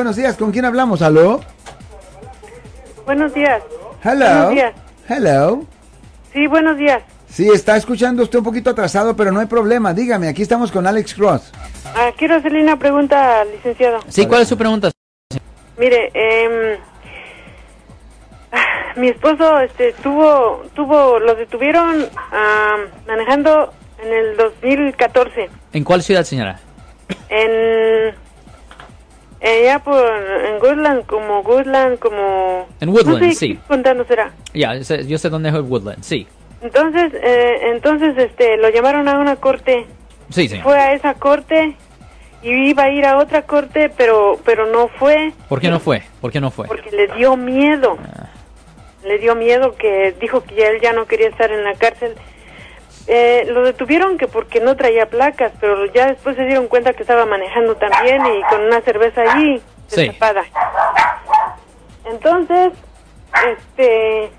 Buenos días, ¿con quién hablamos? ¿Aló? Buenos días. Hello. Buenos días. Hello. Sí, buenos días. Sí, está escuchando usted un poquito atrasado, pero no hay problema. Dígame, aquí estamos con Alex Cross. Ah, quiero hacerle una pregunta licenciado. Sí, ¿cuál es su pregunta? Mire, ah, mi esposo este, tuvo, tuvo, lo detuvieron ah, manejando en el 2014 ¿En cuál ciudad, señora? en allá por en Woodland, como Woodland, como En Woodland, no sé sí. qué será. Ya, yo sé- yo sé dónde es el Woodland, sí. Entonces, eh, entonces, este, lo llamaron a una corte. Sí, señor. Fue a esa corte y iba a ir a otra corte, pero, pero no fue. ¿Por qué no fue? ¿Por qué no fue? Porque le dio miedo. Le dio miedo que dijo que él ya no quería estar en la cárcel. Eh, lo detuvieron que porque no traía placas, pero ya después se dieron cuenta que estaba manejando también y con una cerveza allí Sí. destapada. Entonces, este,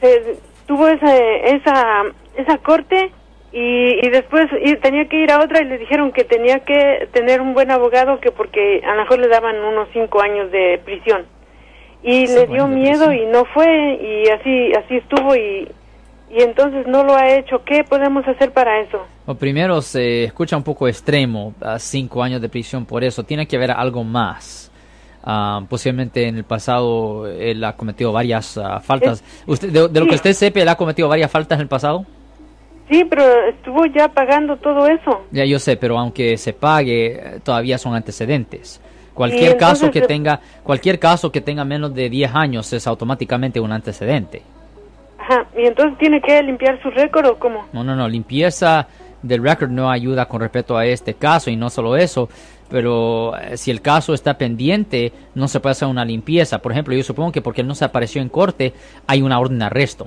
se tuvo esa esa esa corte y, y después y tenía que ir a otra y le dijeron que tenía que tener un buen abogado que porque a lo mejor le daban unos cinco años de prisión y le dio miedo y no fue y así así estuvo y y entonces no lo ha hecho qué podemos hacer para eso Bueno, primero se escucha un poco extremo, a cinco años de prisión por eso. Tiene que haber algo más. Ah, posiblemente en el pasado él ha cometido varias ah, faltas. Usted, de, de lo sí. que usted sepa, él ha cometido varias faltas en el pasado. sí pero estuvo ya pagando todo eso Ya yo sé, pero aunque se pague, todavía son antecedentes. Cualquier caso que tenga, cualquier caso que tenga menos de 10 años es automáticamente un antecedente. Y entonces tiene que limpiar su récord o cómo No, no, no, limpieza del record no ayuda con respecto a este caso y no solo eso, pero eh, si el caso está pendiente, no se puede hacer una limpieza. Por ejemplo, yo supongo que porque él no se apareció en corte, hay una orden de arresto.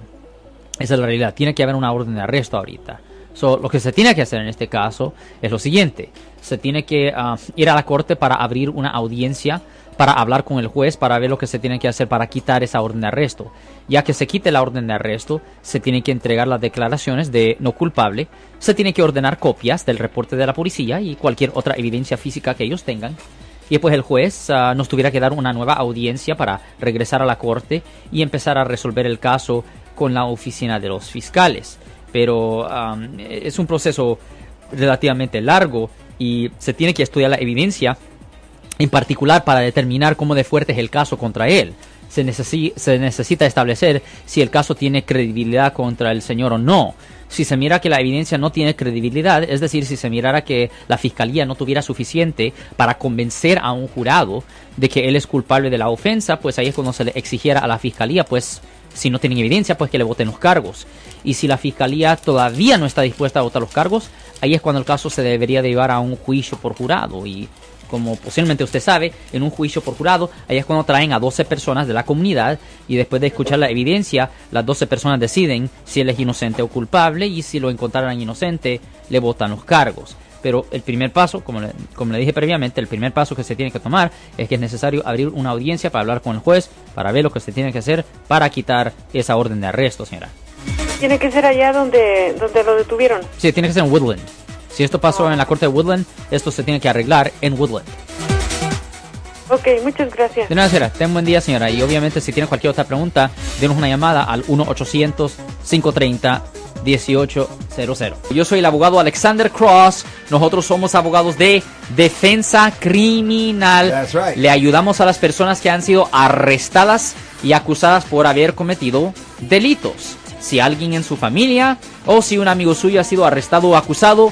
Esa es la realidad, tiene que haber una orden de arresto ahorita. So, lo que se tiene que hacer en este caso es lo siguiente, se tiene que ah, ir a la corte para abrir una audiencia, para hablar con el juez, para ver lo que se tiene que hacer para quitar esa orden de arresto. Ya que se quite la orden de arresto, se tienen que entregar las declaraciones de no culpable, se tiene que ordenar copias del reporte de la policía y cualquier otra evidencia física que ellos tengan. Y después el juez ah, nos tuviera que dar una nueva audiencia para regresar a la corte y empezar a resolver el caso con la oficina de los fiscales. Pero es un proceso relativamente largo y se tiene que estudiar la evidencia en particular para determinar cómo de fuerte es el caso contra él. Se, necesi- se necesita establecer si el caso tiene credibilidad contra el señor o no. Si se mira que la evidencia no tiene credibilidad, es decir, si se mirara que la fiscalía no tuviera suficiente para convencer a un jurado de que él es culpable de la ofensa, pues ahí es cuando se le exigiera a la fiscalía, pues si no tienen evidencia, pues que le voten los cargos. Y si la fiscalía todavía no está dispuesta a votar los cargos, ahí es cuando el caso se debería de llevar a un juicio por jurado. Y como posiblemente usted sabe, en un juicio por jurado, ahí es cuando traen a 12 personas de la comunidad y después de escuchar la evidencia, las 12 personas deciden si él es inocente o culpable y si lo encontraran inocente, le votan los cargos. Pero el primer paso, como le, como le dije previamente, el primer paso que se tiene que tomar es que es necesario abrir una audiencia para hablar con el juez, para ver lo que se tiene que hacer para quitar esa orden de arresto, señora. tiene que ser allá donde donde lo detuvieron Sí, tiene que ser en Woodland. Si esto pasó en la corte de Woodland, esto se tiene que arreglar en Woodland. Ok, muchas gracias De nada, señora. Ten buen día, señora. Y obviamente, si tiene cualquier otra pregunta, denos una llamada al 1-800-530-1800. Yo soy el abogado Alexander Cross. Nosotros somos abogados de defensa criminal. That's right. Le ayudamos a las personas que han sido arrestadas y acusadas por haber cometido delitos. Si alguien en su familia o si un amigo suyo ha sido arrestado o acusado,